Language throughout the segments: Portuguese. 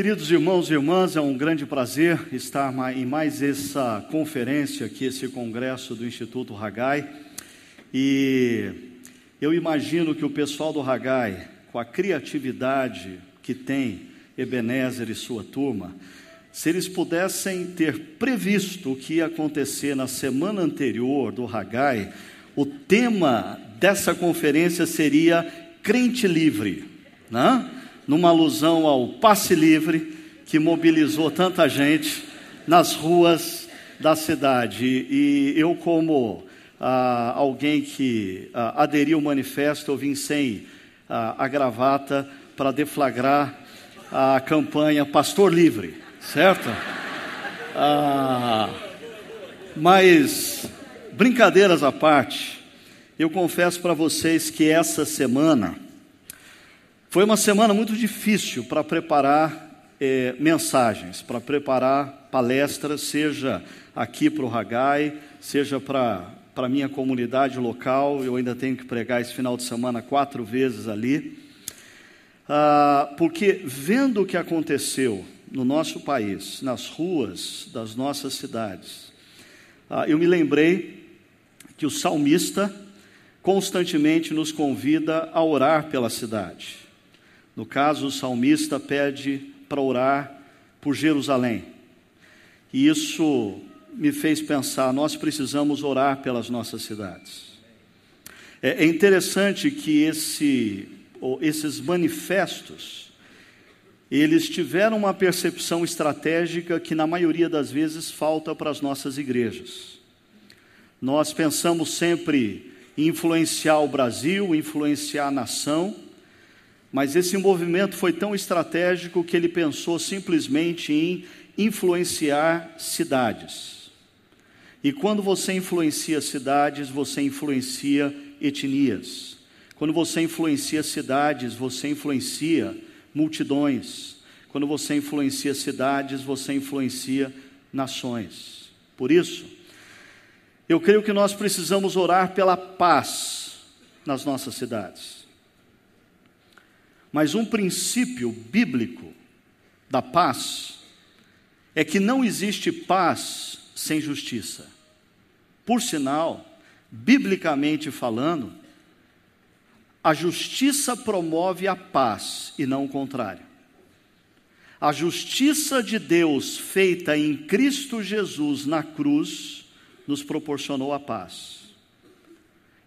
Queridos irmãos e irmãs, é um grande prazer estar em mais essa conferência aqui, esse congresso do Instituto Ragai. E eu imagino que o pessoal do Ragai, com a criatividade que tem Ebenezer e sua turma, se eles pudessem ter previsto o que ia acontecer na semana anterior do Ragai, o tema dessa conferência seria crente livre, né? Numa alusão ao passe livre que mobilizou tanta gente nas ruas da cidade. E eu, como ah, alguém que ah, aderiu ao manifesto, eu vim sem ah, a gravata para deflagrar a campanha Pastor Livre, certo? Ah, mas, brincadeiras à parte, eu confesso para vocês que essa semana foi uma semana muito difícil para preparar eh, mensagens, para preparar palestras, seja aqui para o Ragai, seja para a minha comunidade local. Eu ainda tenho que pregar esse final de semana quatro vezes ali. Ah, porque vendo o que aconteceu no nosso país, nas ruas das nossas cidades, ah, eu me lembrei que o salmista constantemente nos convida a orar pela cidade. No caso, o salmista pede para orar por Jerusalém. E isso me fez pensar: nós precisamos orar pelas nossas cidades. É, é interessante que esse, esses manifestos eles tiveram uma percepção estratégica que, na maioria das vezes, falta para as nossas igrejas. Nós pensamos sempre em influenciar o Brasil, influenciar a nação, mas esse movimento foi tão estratégico que ele pensou simplesmente em influenciar cidades. E quando você influencia cidades, você influencia etnias. Quando você influencia cidades, você influencia multidões. Quando você influencia cidades, você influencia nações. Por isso, eu creio que nós precisamos orar pela paz nas nossas cidades. Mas um princípio bíblico da paz é que não existe paz sem justiça. Por sinal, biblicamente falando, a justiça promove a paz e não o contrário. A justiça de Deus feita em Cristo Jesus na cruz nos proporcionou a paz.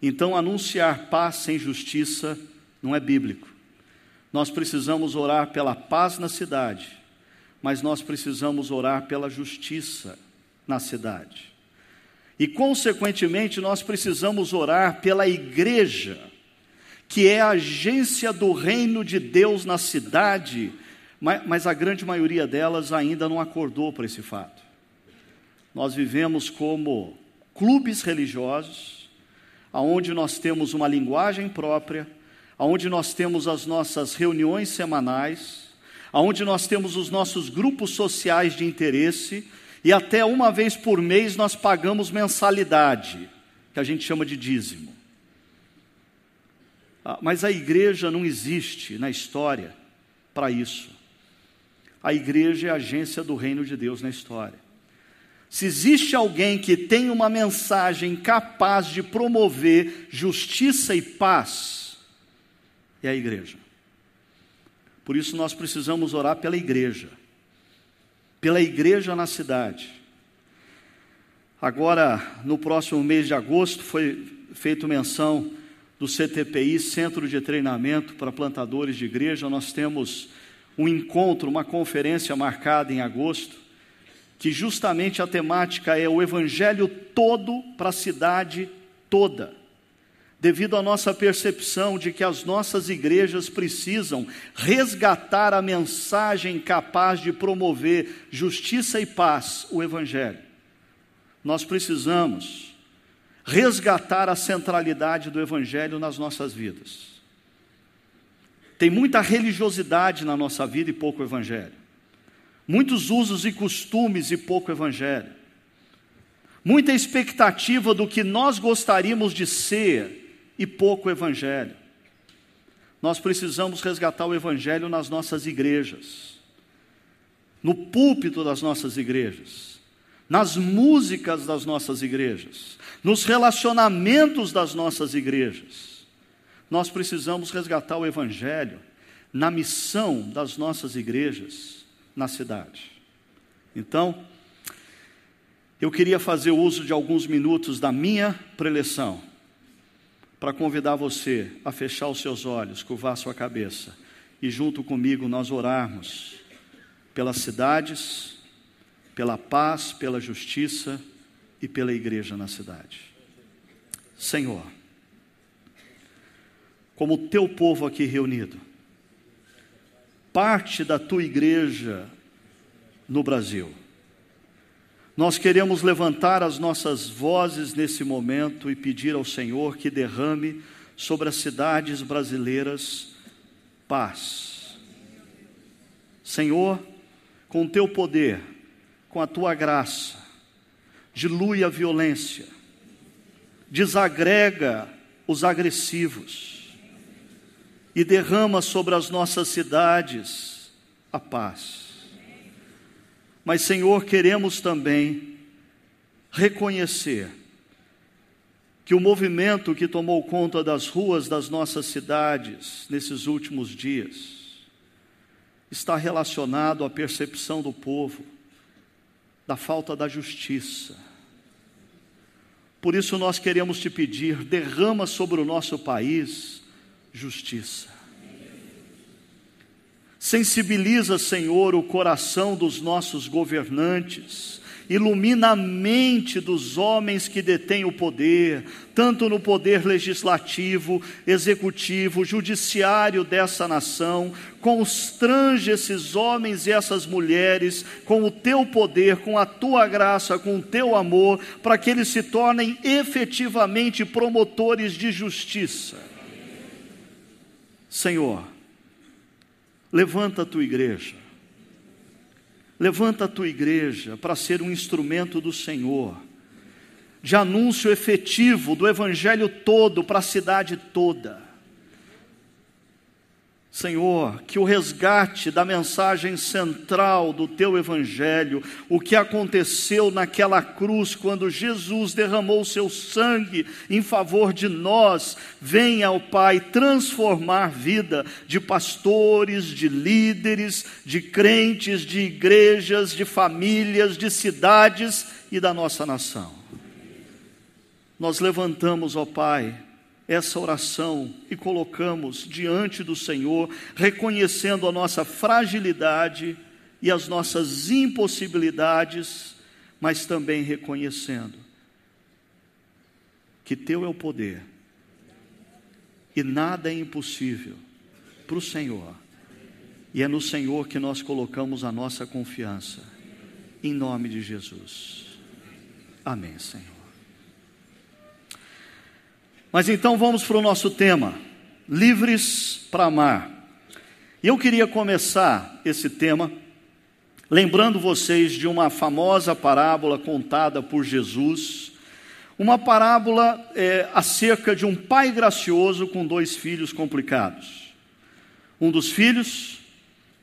Então, anunciar paz sem justiça não é bíblico. Nós precisamos orar pela paz na cidade, mas nós precisamos orar pela justiça na cidade. E, consequentemente, nós precisamos orar pela igreja, que é a agência do reino de Deus na cidade, mas, a grande maioria delas ainda não acordou para esse fato. Nós vivemos como clubes religiosos, aonde nós temos uma linguagem própria, onde nós temos as nossas reuniões semanais, onde nós temos os nossos grupos sociais de interesse, e até uma vez por mês nós pagamos mensalidade, que a gente chama de dízimo. Ah, mas a igreja não existe na história para isso. A igreja é a agência do reino de Deus na história. Se existe alguém que tem uma mensagem capaz de promover justiça e paz, é a igreja. Por isso nós precisamos orar pela igreja, pela igreja na cidade. Agora, no próximo mês de agosto, foi feita menção do CTPI, Centro de Treinamento para Plantadores de Igreja. Nós temos um encontro, uma conferência marcada em agosto, que justamente a temática é o Evangelho todo para a cidade toda devido à nossa percepção de que as nossas igrejas precisam resgatar a mensagem capaz de promover justiça e paz, o Evangelho. Nós precisamos resgatar a centralidade do Evangelho nas nossas vidas. Tem muita religiosidade na nossa vida e pouco Evangelho. Muitos usos e costumes e pouco Evangelho. Muita expectativa do que nós gostaríamos de ser e pouco Evangelho. Nós precisamos resgatar o Evangelho nas nossas igrejas. no púlpito das nossas igrejas, nas músicas das nossas igrejas, nos relacionamentos das nossas igrejas. Nós precisamos resgatar o Evangelho na missão das nossas igrejas na cidade. Então, eu queria fazer uso de alguns minutos da minha preleção para convidar você a fechar os seus olhos, curvar sua cabeça e junto comigo nós orarmos pelas cidades, pela paz, pela justiça e pela igreja na cidade. Senhor, como o teu povo aqui reunido, parte da tua igreja no Brasil. Nós queremos levantar as nossas vozes nesse momento e pedir ao Senhor que derrame sobre as cidades brasileiras paz. Senhor, com teu poder, com a tua graça, dilui a violência, desagrega os agressivos e derrama sobre as nossas cidades a paz. Mas, Senhor, queremos também reconhecer que o movimento que tomou conta das ruas das nossas cidades nesses últimos dias está relacionado à percepção do povo da falta da justiça. Por isso nós queremos te pedir, derrama sobre o nosso país justiça. Sensibiliza, Senhor, o coração dos nossos governantes, ilumina a mente dos homens que detêm o poder, tanto no poder legislativo, executivo, judiciário dessa nação. Constrange esses homens e essas mulheres com o teu poder, com a tua graça, com o teu amor, para que eles se tornem efetivamente promotores de justiça. Senhor, Levanta a tua igreja. Levanta a tua igreja para ser um instrumento do Senhor, de anúncio efetivo do Evangelho todo para a cidade toda. Senhor, que o resgate da mensagem central do teu evangelho, o que aconteceu naquela cruz quando Jesus derramou seu sangue em favor de nós, venha ao Pai transformar vida de pastores, de líderes, de crentes, de igrejas, de famílias, de cidades e da nossa nação. Nós levantamos, ó Pai, essa oração e colocamos diante do Senhor, reconhecendo a nossa fragilidade e as nossas impossibilidades, mas também reconhecendo que Teu é o poder e nada é impossível para o Senhor, e é no Senhor que nós colocamos a nossa confiança, em nome de Jesus. Amém, Senhor. Mas então vamos para o nosso tema: livres para amar. E eu queria começar esse tema lembrando vocês de uma famosa parábola contada por Jesus, uma parábola é, acerca de um pai gracioso com dois filhos complicados. Um dos filhos,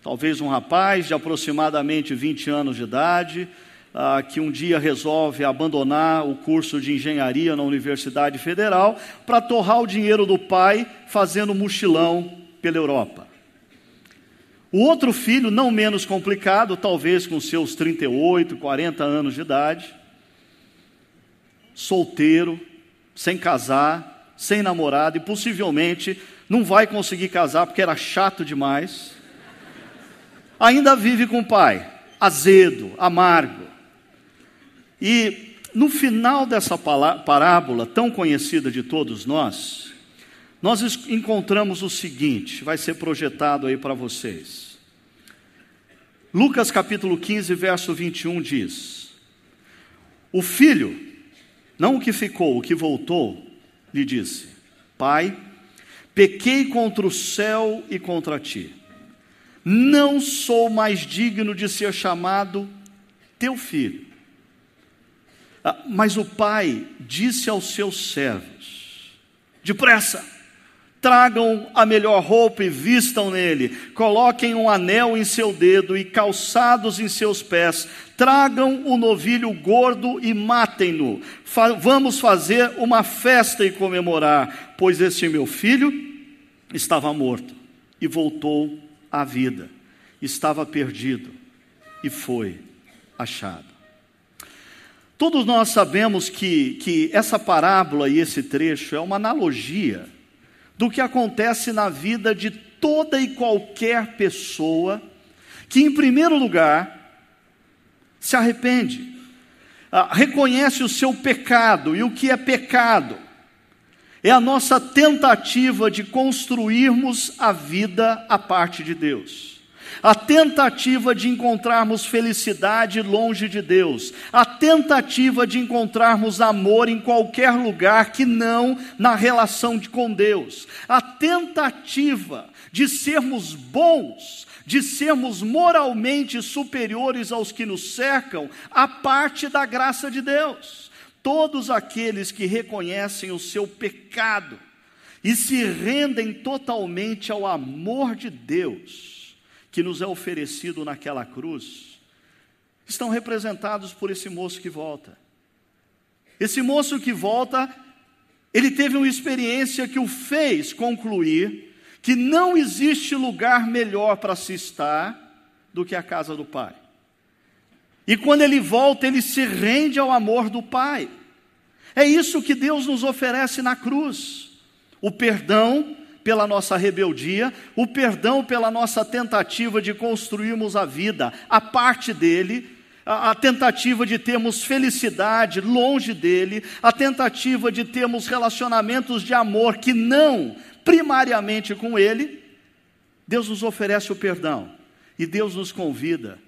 talvez um rapaz de aproximadamente 20 anos de idade, ah, que um dia resolve abandonar o curso de engenharia na Universidade Federal para torrar o dinheiro do pai fazendo mochilão pela Europa. O outro filho, não menos complicado, talvez com seus 38, 40 anos de idade, solteiro, sem casar, sem namorado e possivelmente não vai conseguir casar porque era chato demais. Ainda vive com o pai, azedo, amargo. E no final dessa parábola, tão conhecida de todos nós, nós encontramos o seguinte, vai ser projetado aí para vocês. Lucas capítulo 15, verso 21 diz: O filho, não o que ficou, o que voltou, lhe disse: Pai, pequei contra o céu e contra ti. Não sou mais digno de ser chamado teu filho. Mas o pai disse aos seus servos: Depressa, Tragam a melhor roupa e vistam nele, coloquem um anel em seu dedo e calçados em seus pés, tragam o novilho gordo e matem-no. Fa vamos fazer uma festa e comemorar, pois este meu filho estava morto e voltou à vida, estava perdido e foi achado. Todos nós sabemos que, que essa parábola e esse trecho é uma analogia do que acontece na vida de toda e qualquer pessoa que, em primeiro lugar, se arrepende, ah, reconhece o seu pecado e o que é pecado. É a nossa tentativa de construirmos a vida à parte de Deus a tentativa de encontrarmos felicidade longe de Deus, a tentativa de encontrarmos amor em qualquer lugar que não na relação de, com Deus, a tentativa de sermos bons, de sermos moralmente superiores aos que nos cercam, a parte da graça de Deus. Todos aqueles que reconhecem o seu pecado e se rendem totalmente ao amor de Deus, que nos é oferecido naquela cruz, estão representados por esse moço que volta. Esse moço que volta, ele teve uma experiência que o fez concluir que não existe lugar melhor para se estar do que a casa do Pai. E quando ele volta, ele se rende ao amor do Pai. É isso que Deus nos oferece na cruz: o perdão pela nossa rebeldia, o perdão pela nossa tentativa de construirmos a vida, a parte dele, a, a, tentativa de termos felicidade longe dele, a tentativa de termos relacionamentos de amor que não primariamente com ele, Deus nos oferece o perdão e Deus nos convida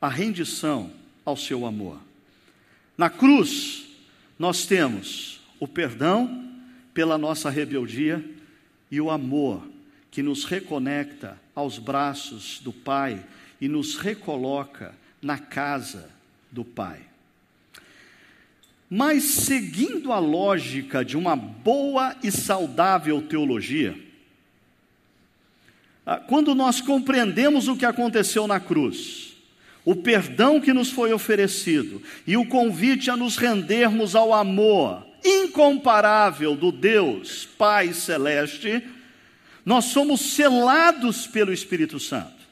à rendição ao seu amor. Na cruz, nós temos o perdão pela nossa rebeldia e o amor que nos reconecta aos braços do Pai e nos recoloca na casa do Pai. Mas seguindo a lógica de uma boa e saudável teologia, ah, quando nós compreendemos o que aconteceu na cruz, o perdão que nos foi oferecido e o convite a nos rendermos ao amor incomparável do Deus Pai Celeste, nós somos selados pelo Espírito Santo.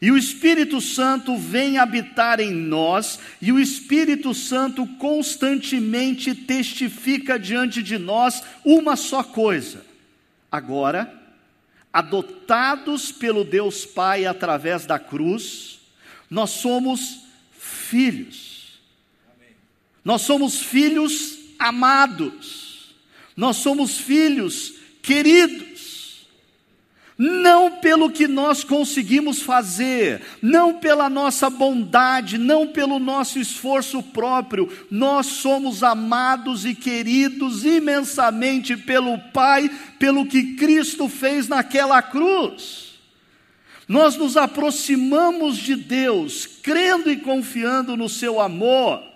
E o Espírito Santo vem habitar em nós, e o Espírito Santo constantemente testifica diante de nós uma só coisa. Agora, adotados pelo Deus Pai através da cruz, nós somos filhos. Nós somos filhos amados, nós somos filhos queridos. Não pelo que nós conseguimos fazer, não pela nossa bondade, não pelo nosso esforço próprio, nós somos amados e queridos imensamente pelo Pai, pelo que Cristo fez naquela cruz. Nós nos aproximamos de Deus, crendo e confiando no Seu amor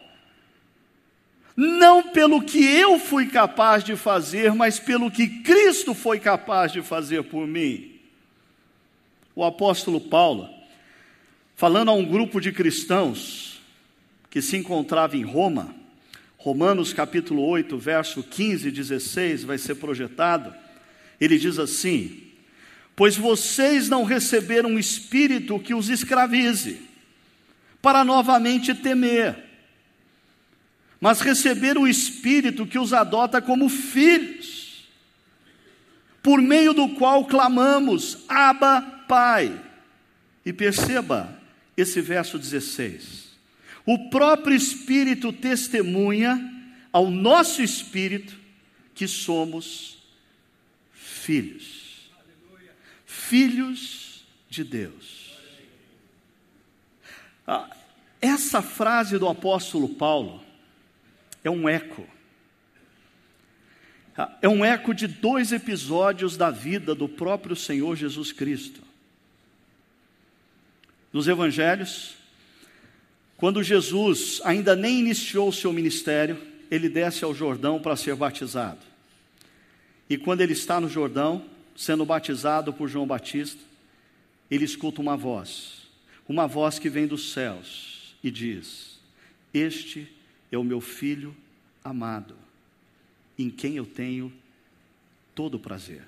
não pelo que eu fui capaz de fazer, mas pelo que Cristo foi capaz de fazer por mim. O apóstolo Paulo, falando a um grupo de cristãos que se encontrava em Roma, Romanos capítulo 8, verso 15 e 16 vai ser projetado, ele diz assim: Pois vocês não receberam um espírito que os escravize, para novamente temer mas receber o Espírito que os adota como filhos, por meio do qual clamamos, Abba, Pai. E perceba esse verso 16. O próprio Espírito testemunha ao nosso espírito que somos filhos. Filhos de Deus. Ah, essa frase do apóstolo Paulo é um eco. É um eco de dois episódios da vida do próprio Senhor Jesus Cristo. Nos evangelhos, quando Jesus ainda nem iniciou o seu ministério, ele desce ao Jordão para ser batizado. E quando ele está no Jordão, sendo batizado por João Batista, ele escuta uma voz, uma voz que vem dos céus e diz: Este é o meu filho amado, em quem eu tenho todo o prazer.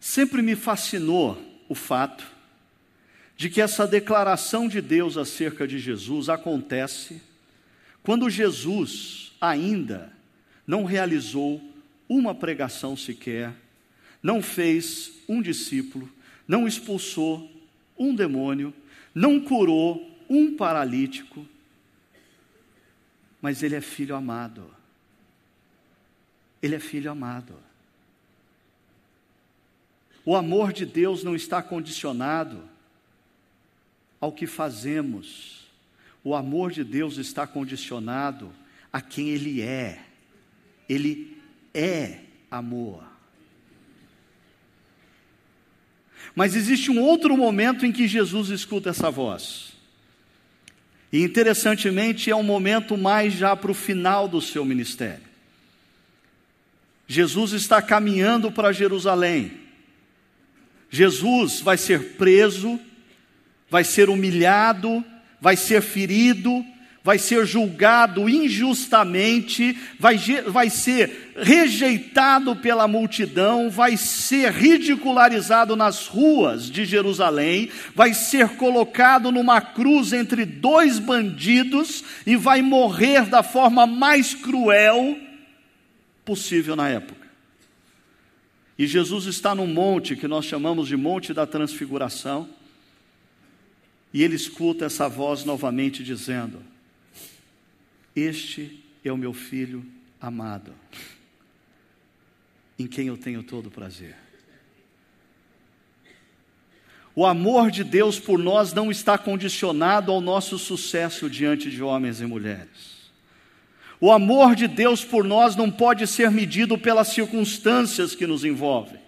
Sempre me fascinou o fato de que essa declaração de Deus acerca de Jesus acontece quando Jesus ainda não realizou uma pregação sequer, não fez um discípulo, não expulsou um demônio, não curou um paralítico, mas ele é filho amado. Ele é filho amado. O amor de Deus não está condicionado ao que fazemos. O amor de Deus está condicionado a quem Ele é. Ele é amor. Mas existe um outro momento em que Jesus escuta essa voz. E interessantemente é um momento mais já para o final do seu ministério. Jesus está caminhando para Jerusalém. Jesus vai ser preso, vai ser humilhado, vai ser ferido, vai ser julgado injustamente, vai, vai ser rejeitado pela multidão, vai ser ridicularizado nas ruas de Jerusalém, vai ser colocado numa cruz entre dois bandidos e vai morrer da forma mais cruel possível na época. E Jesus está num monte que nós chamamos de Monte da Transfiguração. E ele escuta essa voz novamente dizendo: Este é o meu filho amado, em quem eu tenho todo prazer. O amor de Deus por nós não está condicionado ao nosso sucesso diante de homens e mulheres. O amor de Deus por nós não pode ser medido pelas circunstâncias que nos envolvem.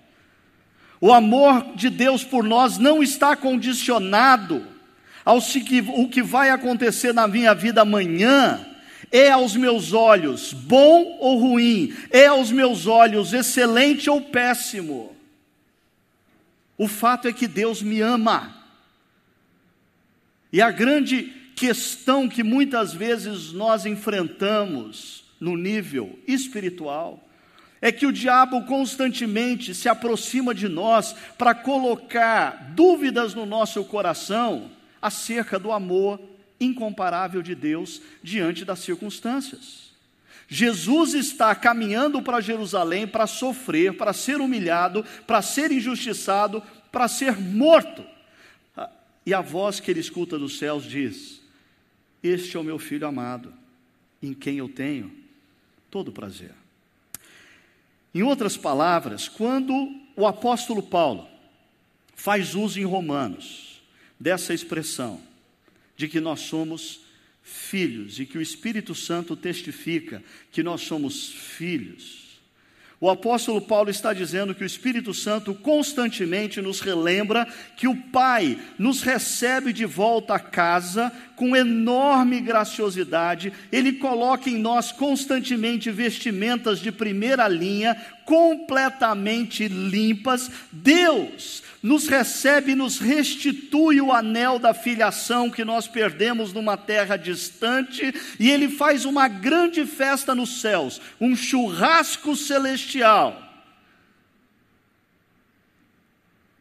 O amor de Deus por nós não está condicionado ao que, o que vai acontecer na minha vida amanhã. É aos meus olhos bom ou ruim, é aos meus olhos excelente ou péssimo. O fato é que Deus me ama. E a grande questão que muitas vezes nós enfrentamos no nível espiritual é que o diabo constantemente se aproxima de nós para colocar dúvidas no nosso coração acerca do amor incomparável de Deus diante das circunstâncias. Jesus está caminhando para Jerusalém para sofrer, para ser humilhado, para ser injustiçado, para ser morto. E a voz que ele escuta dos céus diz: este é o meu filho amado, em quem eu tenho todo prazer. Em outras palavras, quando o apóstolo Paulo faz uso em Romanos dessa expressão, de que nós somos filhos e que o Espírito Santo testifica que nós somos filhos, o apóstolo Paulo está dizendo que o Espírito Santo constantemente nos relembra que o Pai nos recebe de volta a casa com enorme graciosidade, ele coloca em nós constantemente vestimentas de primeira linha, completamente limpas. Deus nos recebe e nos restitui o anel da filiação que nós perdemos numa terra distante, e ele faz uma grande festa nos céus, um churrasco celestial.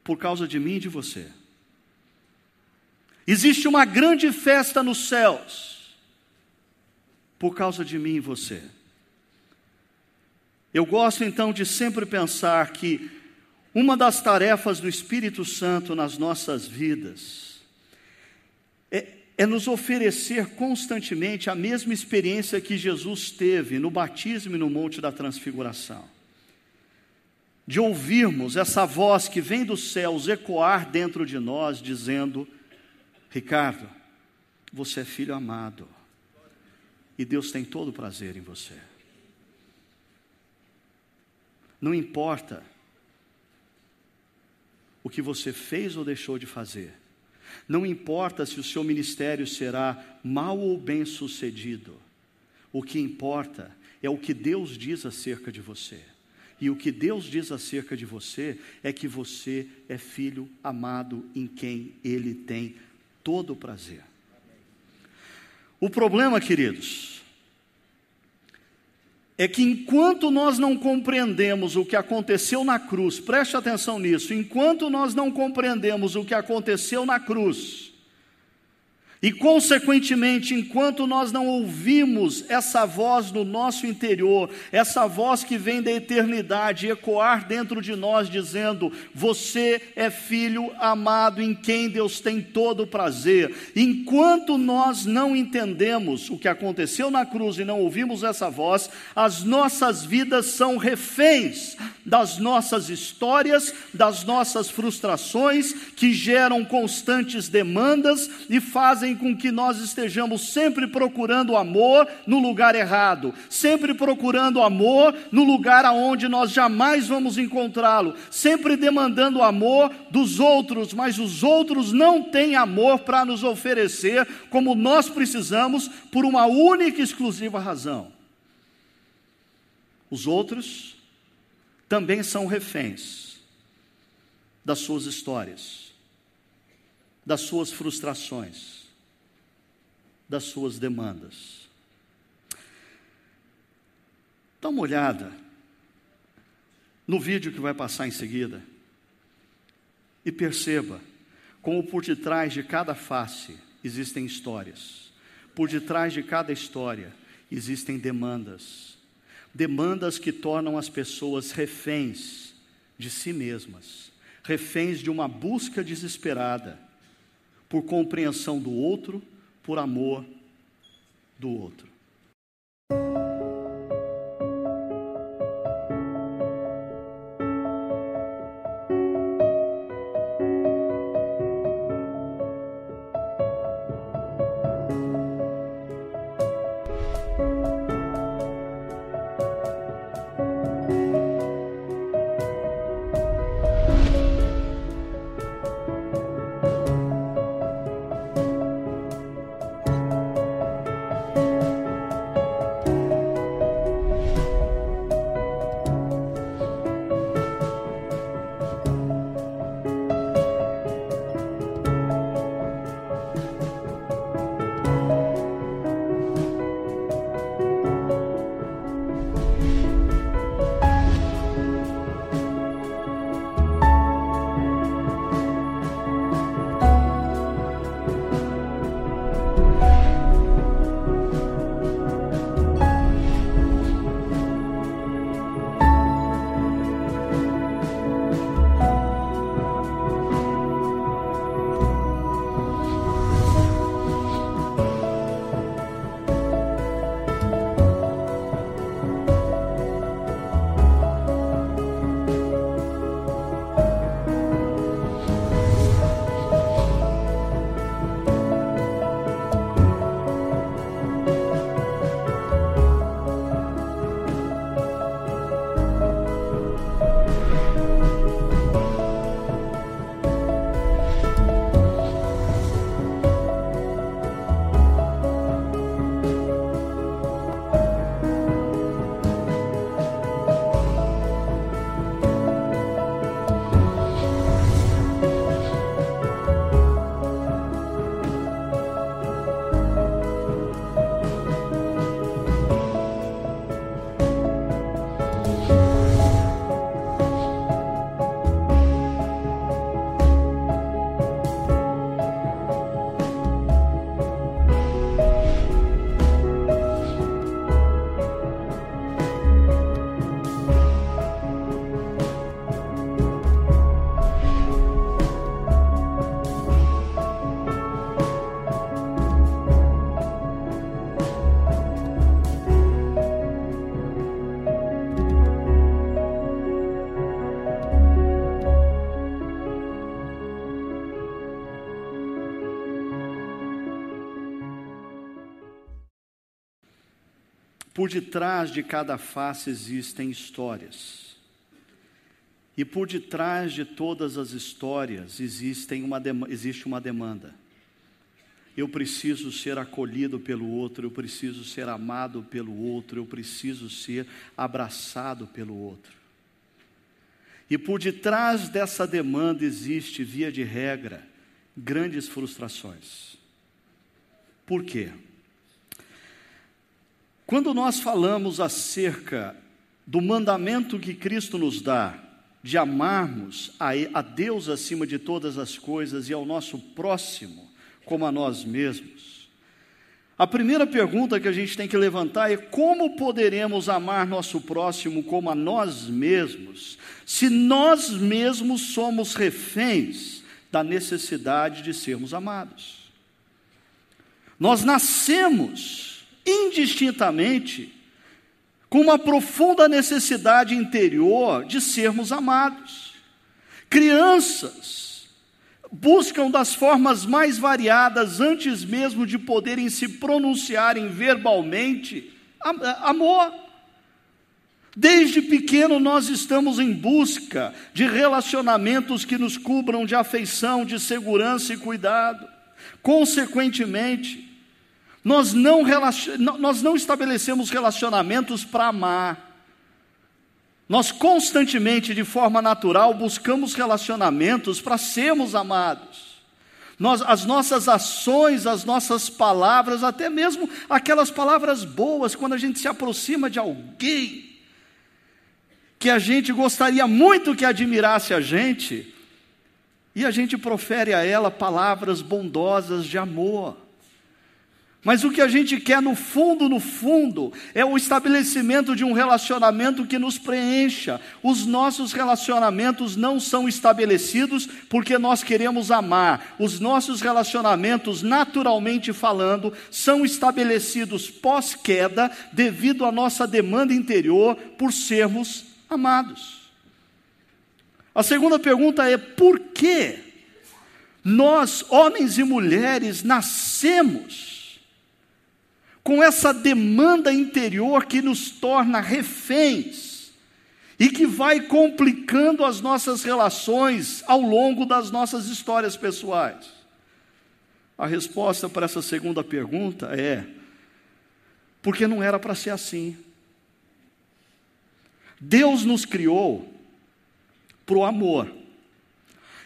Por causa de mim e de você. Existe uma grande festa nos céus por causa de mim e você. Eu gosto então de sempre pensar que uma das tarefas do Espírito Santo nas nossas vidas é, é, nos oferecer constantemente a mesma experiência que Jesus teve no batismo e no Monte da Transfiguração. De ouvirmos essa voz que vem dos céus ecoar dentro de nós, dizendo: Ricardo, você é filho amado. E Deus tem todo o prazer em você. Não importa o que você fez ou deixou de fazer. Não importa se o seu ministério será mal ou bem sucedido. O que importa é o que Deus diz acerca de você. E o que Deus diz acerca de você é que você é filho amado em quem Ele tem todo o prazer. O problema, queridos, é que enquanto nós não compreendemos o que aconteceu na cruz, preste atenção nisso, enquanto nós não compreendemos o que aconteceu na cruz, e, consequentemente, enquanto nós não ouvimos essa voz no nosso interior, essa voz que vem da eternidade ecoar dentro de nós, dizendo: Você é filho amado em quem Deus tem todo o prazer. Enquanto nós não entendemos o que aconteceu na cruz e não ouvimos essa voz, as nossas vidas são reféns das nossas histórias, das nossas frustrações, que geram constantes demandas e fazem com que nós estejamos sempre procurando amor no lugar errado, sempre procurando amor no lugar aonde nós jamais vamos encontrá-lo, sempre demandando amor dos outros, mas os outros não têm amor para nos oferecer como nós precisamos por uma única e exclusiva razão. Os outros também são reféns das suas histórias, das suas frustrações das suas demandas. Dá uma olhada no vídeo que vai passar em seguida e perceba como por detrás de cada face existem histórias, por detrás de cada história existem demandas, demandas que tornam as pessoas reféns de si mesmas, reféns de uma busca desesperada por compreensão do outro por amor do outro. Por detrás de cada face existem histórias. E por detrás de todas as histórias existem uma, existe uma demanda. eu preciso ser acolhido pelo outro, eu preciso ser amado pelo outro, eu preciso ser abraçado pelo outro. E por detrás dessa demanda existe, via de regra, grandes frustrações. Por quê? Quando nós falamos acerca do mandamento que Cristo nos dá, de amarmos a, Deus acima de todas as coisas e ao nosso próximo como a nós mesmos. A primeira pergunta que a gente tem que levantar é como poderemos amar nosso próximo como a nós mesmos, se nós mesmos somos reféns da necessidade de sermos amados. Nós nascemos indistintamente com uma profunda necessidade interior de sermos amados. Crianças buscam das formas mais variadas, antes mesmo de poderem se pronunciarem verbalmente, amor. Desde pequeno nós estamos em busca de relacionamentos que nos cubram de afeição, de segurança e cuidado. Consequentemente, nós não, nós não estabelecemos relacionamentos para amar. Nós constantemente, de forma natural, buscamos relacionamentos para sermos amados. Nós, as nossas ações, as nossas palavras, até mesmo aquelas palavras boas, quando a gente se aproxima de alguém que a gente gostaria muito que admirasse a gente, e a gente profere a ela palavras bondosas de amor. Mas o que a gente quer no fundo, no fundo, é o estabelecimento de um relacionamento que nos preencha. Os nossos relacionamentos não são estabelecidos porque nós queremos amar. Os nossos relacionamentos, naturalmente falando, são estabelecidos pós-queda devido à nossa demanda interior por sermos amados. A segunda pergunta é: por que nós, homens e mulheres, nascemos? Com essa demanda interior que nos torna reféns e que vai complicando as nossas relações ao longo das nossas histórias pessoais? A resposta para essa segunda pergunta é: porque não era para ser assim. Deus nos criou para o amor.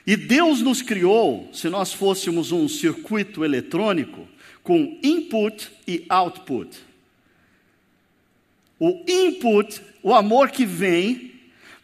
E Deus nos criou, se nós fôssemos um circuito eletrônico, com input e output. O input, o amor que vem,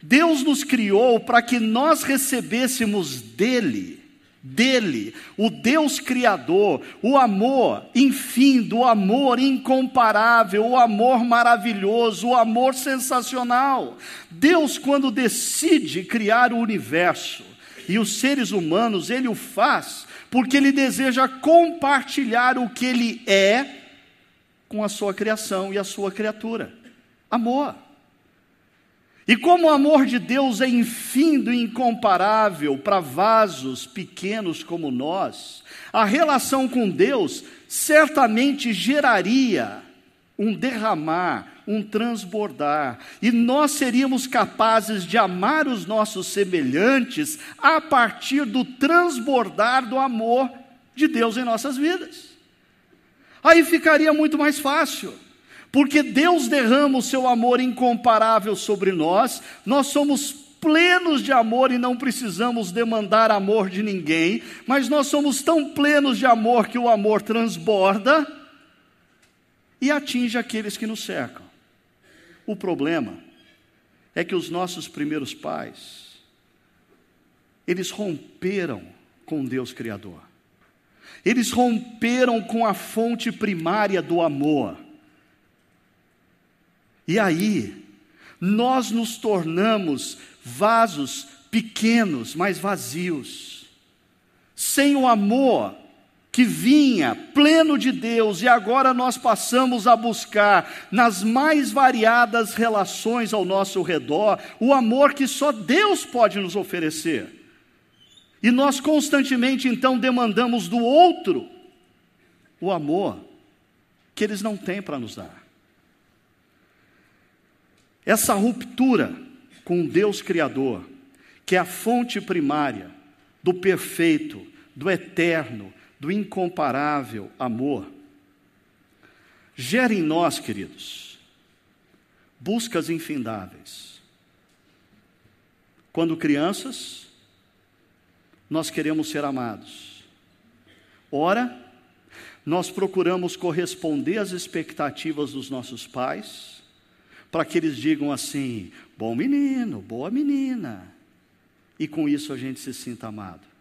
Deus nos criou para que nós recebêssemos dele, dele, o Deus Criador, o amor enfim, do amor incomparável, o amor maravilhoso, o amor sensacional. Deus, quando decide criar o universo e os seres humanos, ele o faz porque ele deseja compartilhar o que ele é com a sua criação e a sua criatura. Amor. E como o amor de Deus é infindo e incomparável para vasos pequenos como nós, a relação com Deus certamente geraria um derramar, um transbordar, e nós seríamos capazes de amar os nossos semelhantes a partir do transbordar do amor de Deus em nossas vidas. Aí ficaria muito mais fácil, porque Deus derrama o seu amor incomparável sobre nós, nós somos plenos de amor e não precisamos demandar amor de ninguém, mas nós somos tão plenos de amor que o amor transborda e atinge aqueles que nos cercam. O problema é que os nossos primeiros pais, eles romperam com Deus Criador. Eles romperam com a fonte primária do amor. E aí, nós nos tornamos vasos pequenos, mas vazios. Sem o amor que vinha pleno de Deus e agora nós passamos a buscar nas mais variadas relações ao nosso redor o amor que só Deus pode nos oferecer. E nós constantemente então demandamos do outro o amor que eles não têm para nos dar. Essa ruptura com Deus Criador, que é a fonte primária do perfeito, do eterno, do incomparável amor, gera em nós, queridos, buscas infindáveis. Quando crianças, nós queremos ser amados. Ora, nós procuramos corresponder às expectativas dos nossos pais, para que eles digam assim: bom menino, boa menina, e com isso a gente se sinta amado.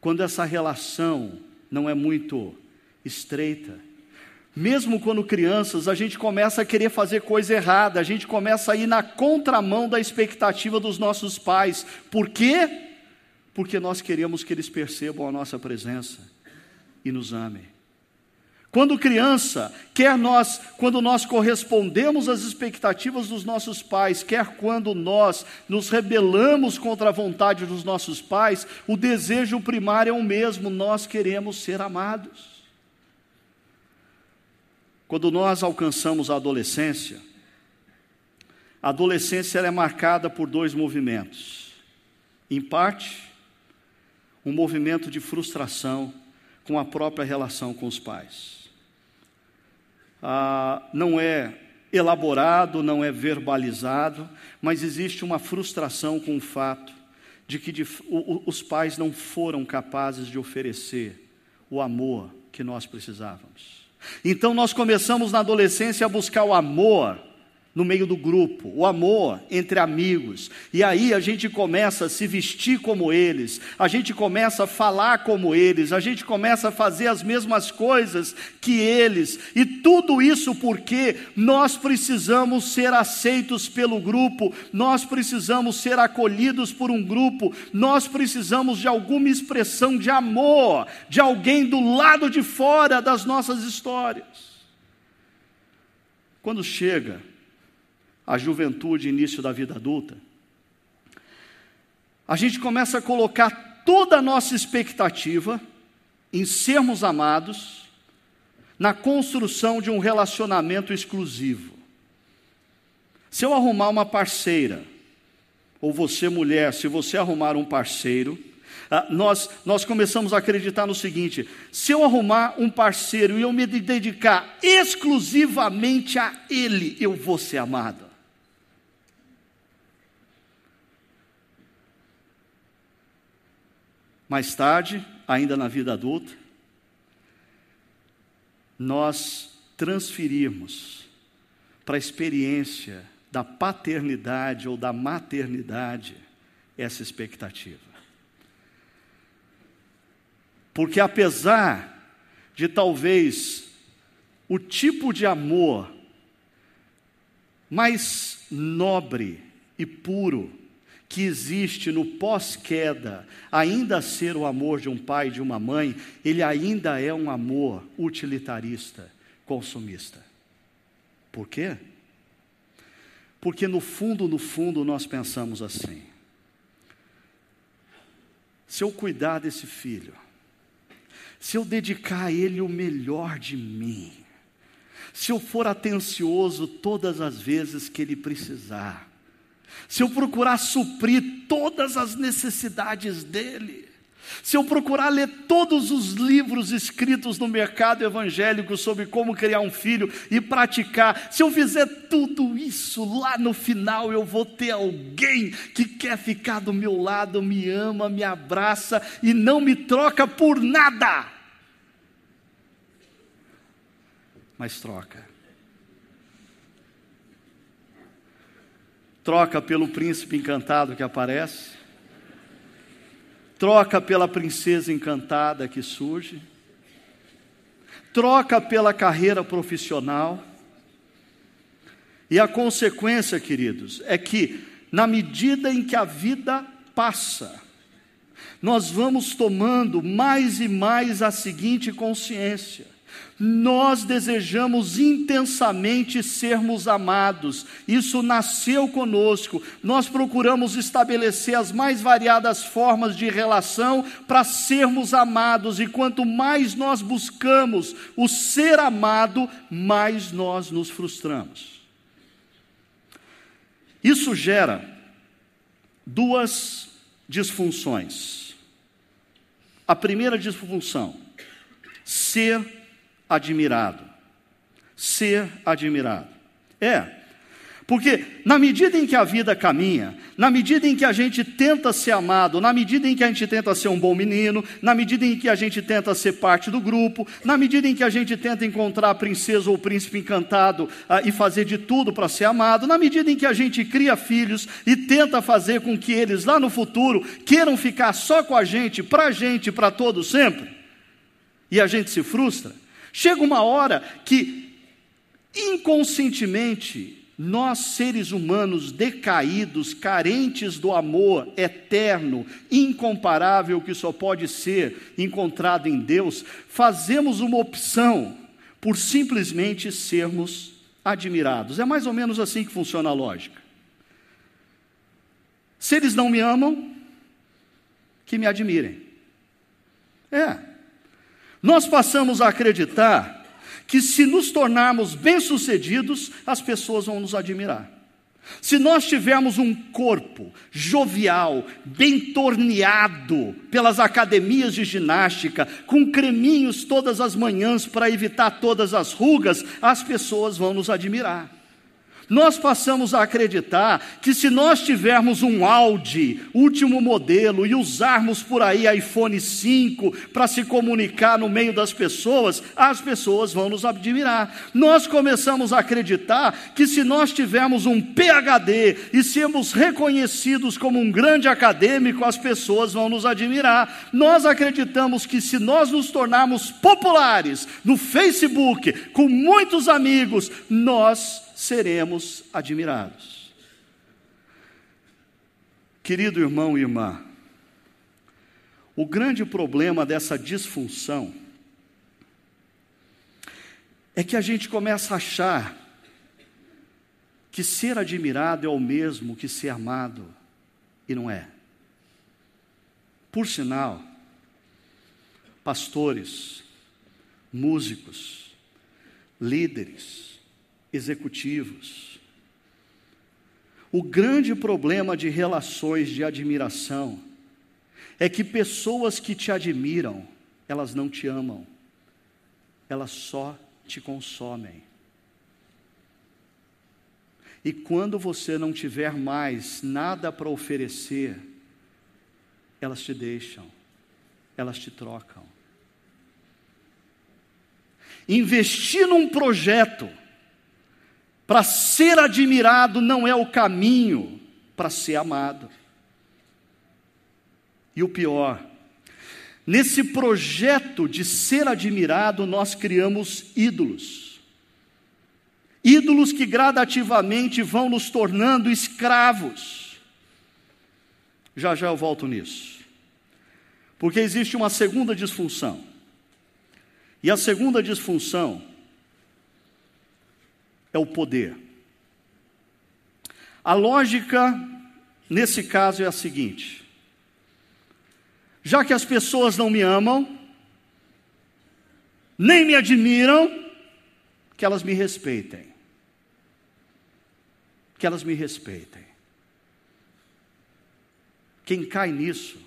Quando essa relação não é muito estreita, mesmo quando crianças, a gente começa a querer fazer coisa errada, a gente começa a ir na contramão da expectativa dos nossos pais. Por quê? Porque nós queremos que eles percebam a nossa presença e nos amem. Quando criança, quer nós, quando nós correspondemos às expectativas dos nossos pais, quer quando nós nos rebelamos contra a vontade dos nossos pais, o desejo primário é o mesmo, nós queremos ser amados. Quando nós alcançamos a adolescência, a adolescência é marcada por dois movimentos. Em parte, um movimento de frustração com a própria relação com os pais. Ah, não é elaborado, não é verbalizado, mas existe uma frustração com o fato de que de, o, os pais não foram capazes de oferecer o amor que nós precisávamos. Então nós começamos na adolescência a buscar o amor no meio do grupo, o amor entre amigos. E aí a gente começa a se vestir como eles, a gente começa a falar como eles, a gente começa a fazer as mesmas coisas que eles. E tudo isso porque nós precisamos ser aceitos pelo grupo, nós precisamos ser acolhidos por um grupo, nós precisamos de alguma expressão de amor, de alguém do lado de fora das nossas histórias. Quando chega a juventude, início da vida adulta, a gente começa a colocar toda a nossa expectativa em sermos amados na construção de um relacionamento exclusivo. Se eu arrumar uma parceira, ou você, mulher, se você arrumar um parceiro, ah, nós, nós começamos a acreditar no seguinte: se eu arrumar um parceiro e eu me dedicar exclusivamente a ele, eu vou ser amado. Mais tarde, ainda na vida adulta, nós transferirmos para a experiência da paternidade ou da maternidade essa expectativa. Porque apesar de talvez o tipo de amor mais nobre e puro que existe no pós-queda, ainda ser o amor de um pai e de uma mãe, ele ainda é um amor utilitarista, consumista. Por quê? Porque no fundo, no fundo, nós pensamos assim: se eu cuidar desse filho, se eu dedicar a ele o melhor de mim, se eu for atencioso todas as vezes que ele precisar, se eu procurar suprir todas as necessidades dele, se eu procurar ler todos os livros escritos no mercado evangélico sobre como criar um filho e praticar, se eu fizer tudo isso, lá no final eu vou ter alguém que quer ficar do meu lado, me ama, me abraça e não me troca por nada. Mas troca. Troca pelo príncipe encantado que aparece, troca pela princesa encantada que surge, troca pela carreira profissional. E a consequência, queridos, é que, na medida em que a vida passa, nós vamos tomando mais e mais a seguinte consciência: nós desejamos intensamente sermos amados, isso nasceu conosco. Nós procuramos estabelecer as mais variadas formas de relação para sermos amados, e quanto mais nós buscamos o ser amado, mais nós nos frustramos. Isso gera duas disfunções: A primeira disfunção: ser admirado. Ser admirado. É, porque na medida em que a vida caminha, na medida em que a gente tenta ser amado, na medida em que a gente tenta ser um bom menino, na medida em que a gente tenta ser parte do grupo, na medida em que a gente tenta encontrar a princesa ou o príncipe encantado ah, e fazer de tudo para ser amado, na medida em que a gente cria filhos e tenta fazer com que eles lá no futuro queiram ficar só com a gente, para a gente, para todos sempre, e a gente se frustra, chega uma hora que inconscientemente nós, seres humanos decaídos, carentes do amor eterno, incomparável, que só pode ser encontrado em Deus, fazemos uma opção por simplesmente sermos admirados. É mais ou menos assim que funciona a lógica. Se eles não me amam, que me admirem. É. Nós passamos a acreditar que se nos tornarmos bem-sucedidos, as pessoas vão nos admirar. Se nós tivermos um corpo jovial, bem torneado pelas academias de ginástica, com creminhos todas as manhãs para evitar todas as rugas, as pessoas vão nos admirar nós passamos a acreditar que se nós tivermos um Audi, último modelo, e usarmos por aí iPhone 5 para se comunicar no meio das pessoas, as pessoas vão nos admirar. Nós começamos a acreditar que se nós tivermos um PhD e sermos reconhecidos como um grande acadêmico, as pessoas vão nos admirar. Nós acreditamos que se nós nos tornarmos populares no Facebook, com muitos amigos, nós seremos admirados. Querido irmão e irmã, o grande problema dessa disfunção é que a gente começa a achar que ser admirado é o mesmo que ser amado, e não é. Por sinal, pastores, músicos, líderes, executivos. O grande problema de relações de admiração é que pessoas que te admiram, elas não te amam, elas só te consomem. E quando você não tiver mais nada para oferecer, elas te deixam, elas te trocam. Investir num projeto para ser admirado não é o caminho para ser amado. E o pior, nesse projeto de ser admirado, nós criamos ídolos. Ídolos que gradativamente vão nos tornando escravos. Já já eu volto nisso. Porque existe uma segunda disfunção. E a segunda disfunção é o poder. A lógica, nesse caso, é a seguinte: já que as pessoas não me amam, nem me admiram, que elas me respeitem. Que elas me respeitem. Quem cai nisso,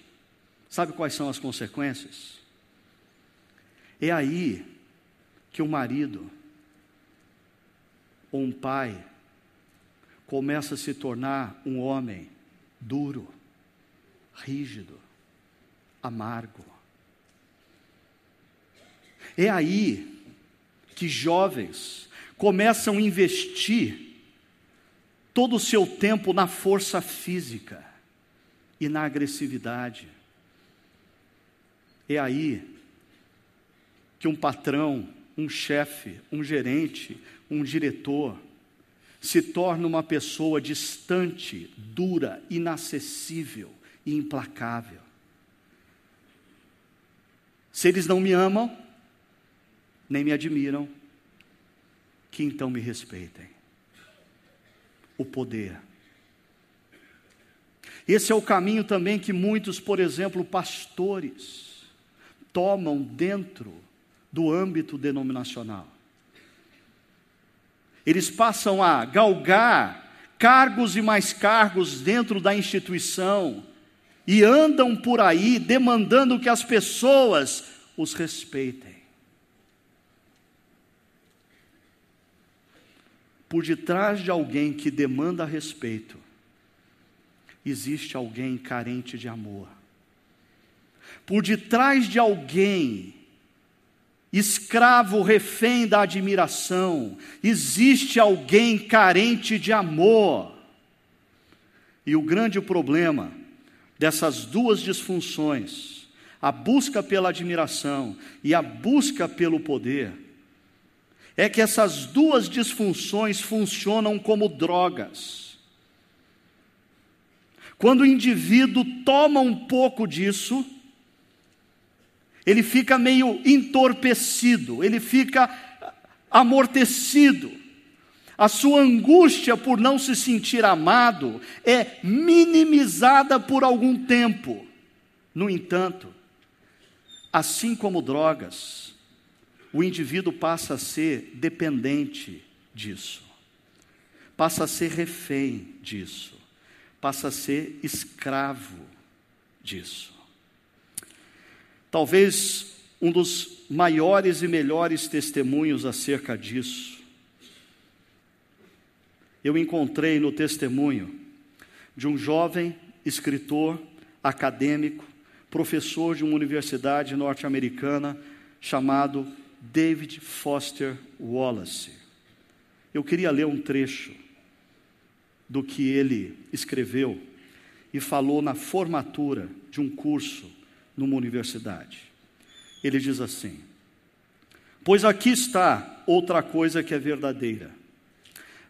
sabe quais são as consequências? É aí que o marido um pai começa a se tornar um homem duro, rígido, amargo. É aí que jovens começam a investir todo o seu tempo na força física e na agressividade. É aí que um patrão, um chefe, um gerente, um diretor se torna uma pessoa distante, dura, inacessível e implacável. Se eles não me amam, nem me admiram, que então me respeitem. O poder. Esse é o caminho também que muitos, por exemplo, pastores, tomam dentro do âmbito denominacional. Eles passam a galgar cargos e mais cargos dentro da instituição, e andam por aí demandando que as pessoas os respeitem. Por detrás de alguém que demanda respeito, existe alguém carente de amor. Por detrás de alguém escravo refém da admiração, existe alguém carente de amor. E o grande problema dessas duas disfunções, a busca pela admiração e a busca pelo poder, é que essas duas disfunções funcionam como drogas. Quando o indivíduo toma um pouco disso, ele fica meio entorpecido, ele fica amortecido. A sua angústia por não se sentir amado é minimizada por algum tempo. No entanto, assim como drogas, o indivíduo passa a ser dependente disso, passa a ser refém disso, passa a ser escravo disso. Talvez um dos maiores e melhores testemunhos acerca disso, eu encontrei no testemunho de um jovem escritor, acadêmico, professor de uma universidade norte-americana chamado David Foster Wallace. Eu queria ler um trecho do que ele escreveu e falou na formatura de um curso numa universidade. Ele diz assim: Pois aqui está outra coisa que é verdadeira.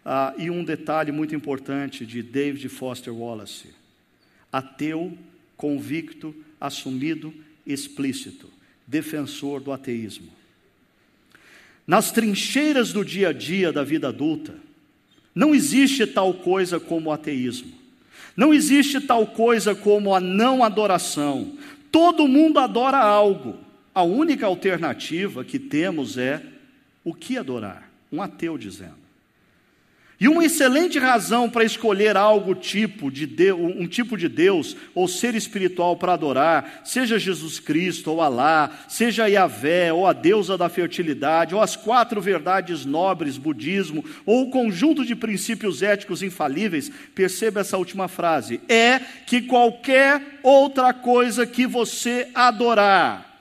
Ah, e um detalhe muito importante de David Foster Wallace: ateu, convicto, assumido, explícito, defensor do ateísmo. Nas trincheiras do dia a dia da vida adulta, não existe tal coisa como ateísmo. Não existe tal coisa como a não adoração, Todo mundo adora algo. A única alternativa que temos é o que adorar. Um ateu dizendo. E uma excelente razão para escolher algo tipo de Deus, um tipo de Deus ou ser espiritual para adorar, seja Jesus Cristo ou Alá, seja Yahvé ou a deusa da fertilidade, ou as quatro verdades nobres, budismo, ou o conjunto de princípios éticos infalíveis, perceba essa última frase, é que qualquer outra coisa que você adorar,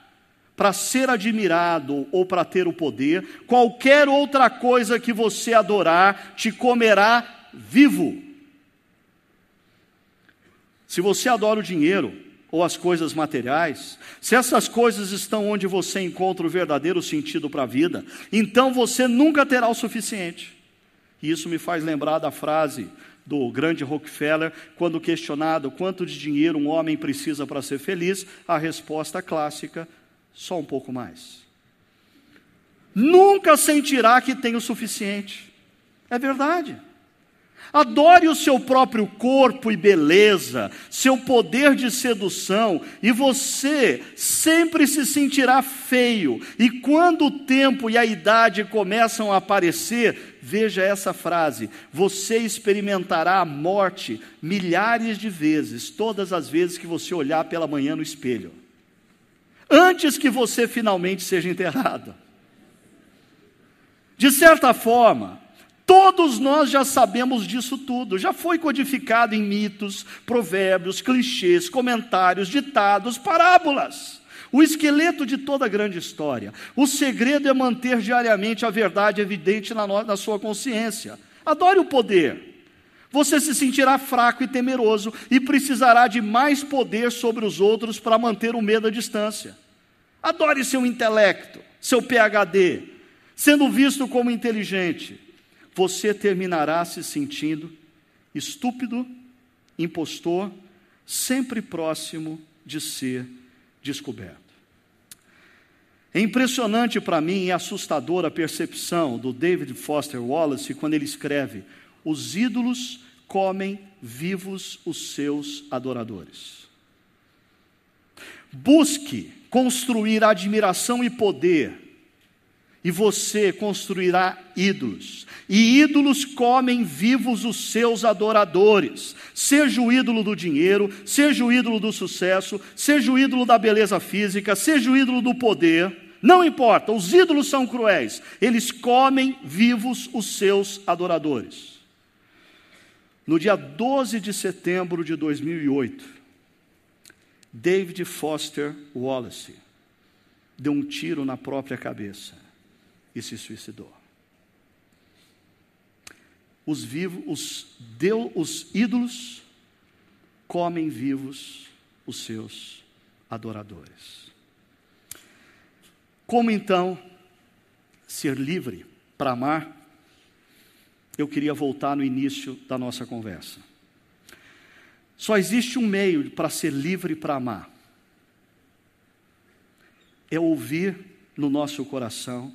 para ser admirado ou para ter o poder, qualquer outra coisa que você adorar te comerá vivo. Se você adora o dinheiro ou as coisas materiais, se essas coisas estão onde você encontra o verdadeiro sentido para a vida, então você nunca terá o suficiente. E isso me faz lembrar da frase do grande Rockefeller, quando questionado quanto de dinheiro um homem precisa para ser feliz, a resposta clássica só um pouco mais. Nunca sentirá que tem o suficiente. É verdade. Adore o seu próprio corpo e beleza, seu poder de sedução, e você sempre se sentirá feio. E quando o tempo e a idade começam a aparecer, veja essa frase: você experimentará a morte milhares de vezes, todas as vezes que você olhar pela manhã no espelho antes que você finalmente seja enterrado. De certa forma, todos nós já sabemos disso tudo, já foi codificado em mitos, provérbios, clichês, comentários, ditados, parábolas. O esqueleto de toda grande história. O segredo é manter diariamente a verdade evidente na, na sua consciência. Adore o poder. Você se sentirá fraco e temeroso e precisará de mais poder sobre os outros para manter o medo à distância. Adore seu intelecto, seu PhD, sendo visto como inteligente. Você terminará se sentindo estúpido, impostor, sempre próximo de ser descoberto. É impressionante para mim e assustadora a percepção do David Foster Wallace quando ele escreve: Os ídolos comem vivos os seus adoradores. Busque construir admiração e poder, e você construirá ídolos, e ídolos comem vivos os seus adoradores, seja o ídolo do dinheiro, seja o ídolo do sucesso, seja o ídolo da beleza física, seja o ídolo do poder, não importa, os ídolos são cruéis, eles comem vivos os seus adoradores. No dia 12 de setembro de 2008, David Foster Wallace deu um tiro na própria cabeça e se suicidou. Os vivos, os, deu, os ídolos comem vivos os seus adoradores. Como então ser livre para amar? Eu queria voltar no início da nossa conversa. Só existe um meio para ser livre para amar. É ouvir no nosso coração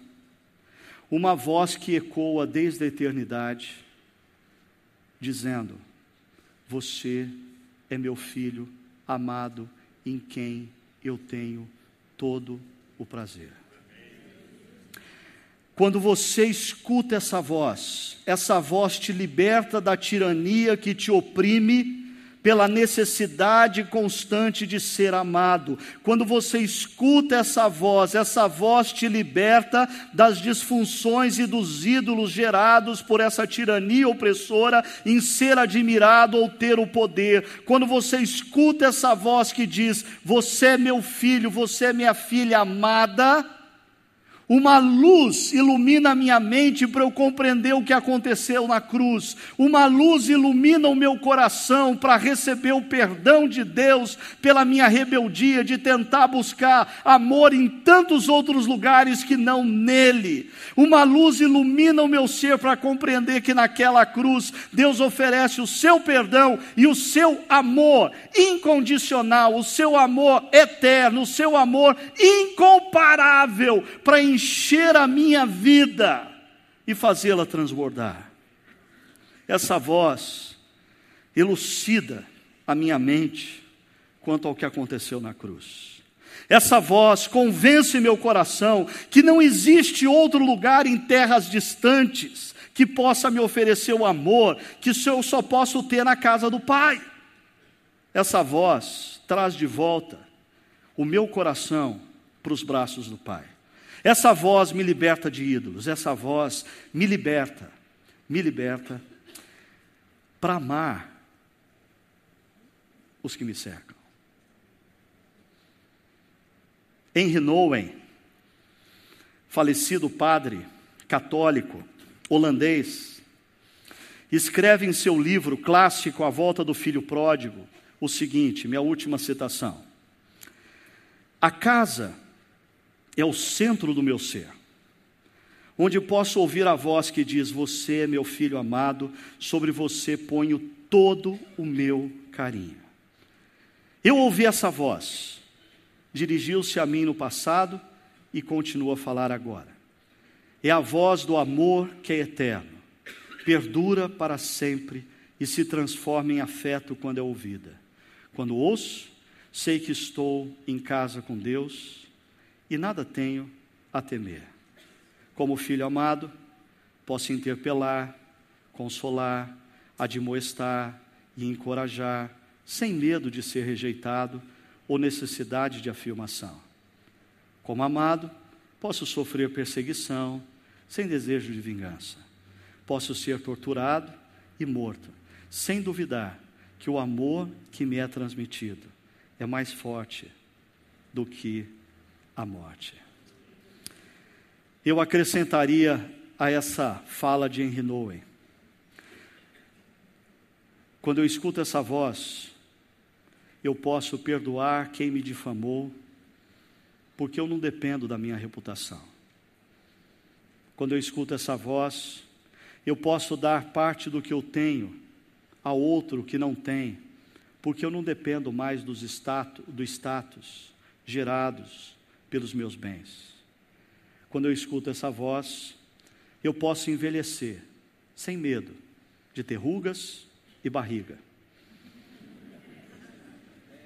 uma voz que ecoa desde a eternidade, dizendo: Você é meu filho amado, em quem eu tenho todo o prazer. Quando você escuta essa voz, essa voz te liberta da tirania que te oprime pela necessidade constante de ser amado. Quando você escuta essa voz, essa voz te liberta das disfunções e dos ídolos gerados por essa tirania opressora em ser admirado ou ter o poder. Quando você escuta essa voz que diz: Você é meu filho, você é minha filha amada uma luz ilumina a minha mente para eu compreender o que aconteceu na cruz. Uma luz ilumina o meu coração para receber o perdão de Deus pela minha rebeldia de tentar buscar amor em tantos outros lugares que não nele. Uma luz ilumina o meu ser para compreender que naquela cruz Deus oferece o seu perdão e o seu amor incondicional, o seu amor eterno, o seu amor incomparável para encher a minha vida e fazê-la transbordar. Essa voz elucida a minha mente quanto ao que aconteceu na cruz. Essa voz convence meu coração que não existe outro lugar em terras distantes que possa me oferecer o amor que eu só posso ter na casa do Pai. Essa voz traz de volta o meu coração para os braços do Pai. Essa voz me liberta de ídolos, essa voz me liberta, me liberta para amar os que me cercam. Henry Nouwen, falecido padre católico holandês, escreve em seu livro clássico A Volta do Filho Pródigo o seguinte, minha última citação: A casa é o centro do meu ser, onde posso ouvir a voz que diz: Você é meu filho amado, sobre você ponho todo o meu carinho. Eu ouvi essa voz, dirigiu-se a mim no passado e continua a falar agora. É a voz do amor que é eterno, perdura para sempre e se transforma em afeto quando é ouvida. Quando ouço, sei que estou em casa com Deus e nada tenho a temer. Como filho amado, posso interpelar, consolar, admoestar e encorajar, sem medo de ser rejeitado ou necessidade de afirmação. Como amado, posso sofrer perseguição, sem desejo de vingança. Posso ser torturado e morto, sem duvidar que o amor que me é transmitido é mais forte do que a morte. Eu acrescentaria a essa fala de Henry Nouwen. Quando eu escuto essa voz, eu posso perdoar quem me difamou, porque eu não dependo da minha reputação. Quando eu escuto essa voz, eu posso dar parte do que eu tenho a outro que não tem, porque eu não dependo mais dos status, do status gerados pelos meus bens. Quando eu escuto essa voz, eu posso envelhecer sem medo de ter rugas e barriga,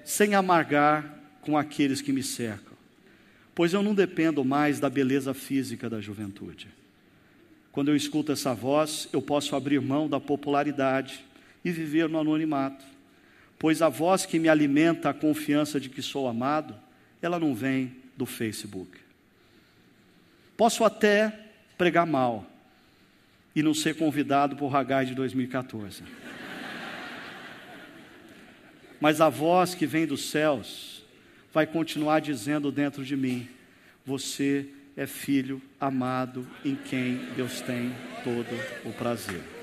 sem amargar com aqueles que me cercam, pois eu não dependo mais da beleza física da juventude. Quando eu escuto essa voz, eu posso abrir mão da popularidade e viver no anonimato, pois a voz que me alimenta a confiança de que sou amado, ela não vem do Facebook. Posso até pregar mal e não ser convidado por Hagai de 2014. Mas a voz que vem dos céus vai continuar dizendo dentro de mim: Você é filho amado em quem Deus tem todo o prazer.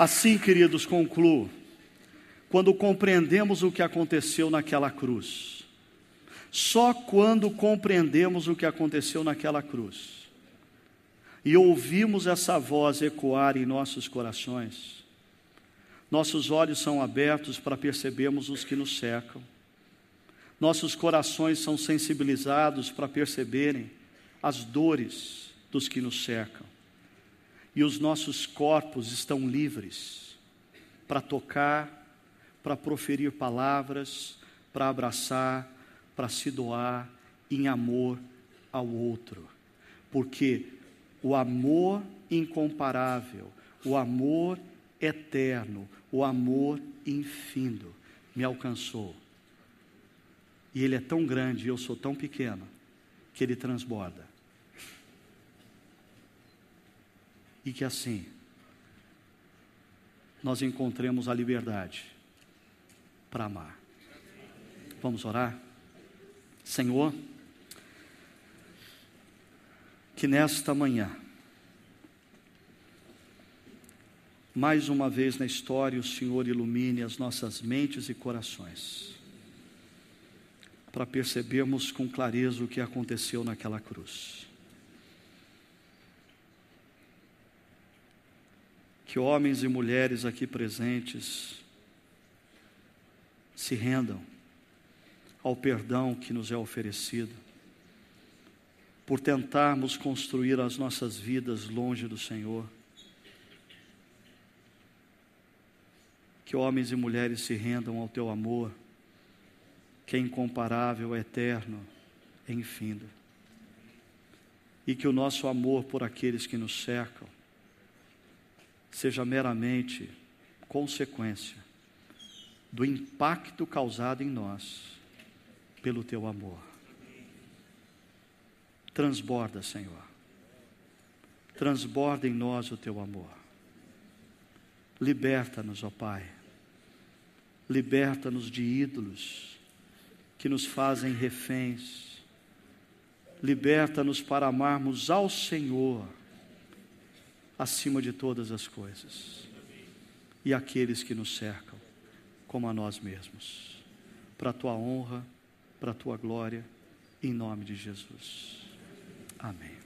Assim, queridos, concluo. Quando compreendemos o que aconteceu naquela cruz, só quando compreendemos o que aconteceu naquela cruz e ouvimos essa voz ecoar em nossos corações, nossos olhos são abertos para percebermos os que nos cercam, nossos corações são sensibilizados para perceberem as dores dos que nos cercam, e os nossos corpos estão livres para tocar, para proferir palavras, para abraçar, para se doar em amor ao outro, porque o amor incomparável, o amor eterno, o amor infindo me alcançou. E ele é tão grande eu sou tão pequeno que ele transborda. E que assim nós encontremos a liberdade para amar. Vamos orar? Senhor, que nesta manhã, mais uma vez na história, o Senhor ilumine as nossas mentes e corações, para percebermos com clareza o que aconteceu naquela cruz. Que homens e mulheres aqui presentes se rendam ao perdão que nos é oferecido, por tentarmos construir as nossas vidas longe do Senhor. Que homens e mulheres se rendam ao teu amor, que é incomparável, eterno, é infindo. E que o nosso amor por aqueles que nos cercam seja meramente consequência do impacto causado em nós pelo teu amor. Transborda, Senhor. Transborda em nós o teu amor. Liberta-nos, ó Pai. Liberta-nos de ídolos que nos fazem reféns. Liberta-nos para amarmos ao Senhor acima de todas as coisas e aqueles que nos cercam, como a nós mesmos. Para a tua honra para a tua glória, em nome de Jesus. Amém.